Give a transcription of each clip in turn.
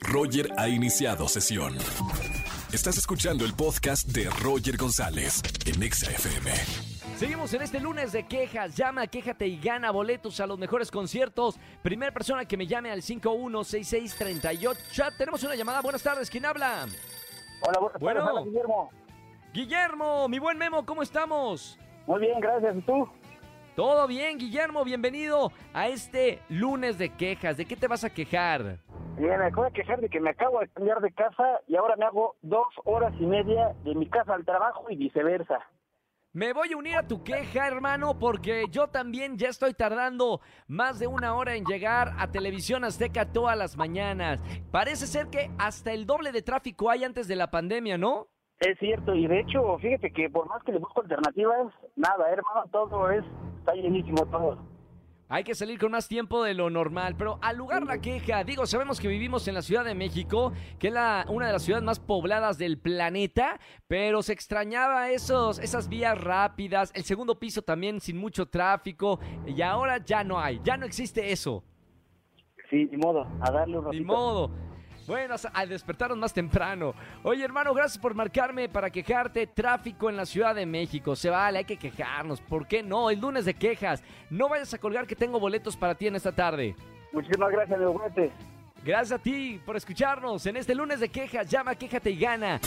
Roger ha iniciado sesión. Estás escuchando el podcast de Roger González en Exa FM. Seguimos en este lunes de quejas. Llama, quéjate y gana boletos a los mejores conciertos. Primera persona que me llame al 516638. Tenemos una llamada. Buenas tardes. ¿Quién habla? Hola, buenas Bueno. tardes, Guillermo. Guillermo, mi buen Memo, ¿cómo estamos? Muy bien, gracias. ¿Y tú? Todo bien, Guillermo. Bienvenido a este lunes de quejas. ¿De qué te vas a quejar? Bien, me acabo de quejar de que me acabo de cambiar de casa y ahora me hago dos horas y media de mi casa al trabajo y viceversa. Me voy a unir a tu queja, hermano, porque yo también ya estoy tardando más de una hora en llegar a Televisión Azteca todas las mañanas. Parece ser que hasta el doble de tráfico hay antes de la pandemia, ¿no? Es cierto, y de hecho, fíjate que por más que le busco alternativas, nada, hermano, todo es, está llenísimo todo. Hay que salir con más tiempo de lo normal, pero al lugar la queja, digo, sabemos que vivimos en la Ciudad de México, que es la, una de las ciudades más pobladas del planeta, pero se extrañaba esos, esas vías rápidas, el segundo piso también sin mucho tráfico, y ahora ya no hay, ya no existe eso. Sí, ni modo, a darle un ratito. Ni modo. Bueno, a despertaron más temprano. Oye, hermano, gracias por marcarme para quejarte. Tráfico en la Ciudad de México. Se vale, hay que quejarnos. ¿Por qué no? El lunes de quejas. No vayas a colgar que tengo boletos para ti en esta tarde. Muchísimas gracias, cuídate. Gracias a ti por escucharnos en este lunes de quejas. Llama, quéjate y gana.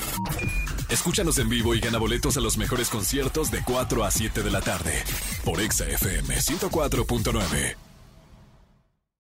Escúchanos en vivo y gana boletos a los mejores conciertos de 4 a 7 de la tarde por Exa FM 104.9.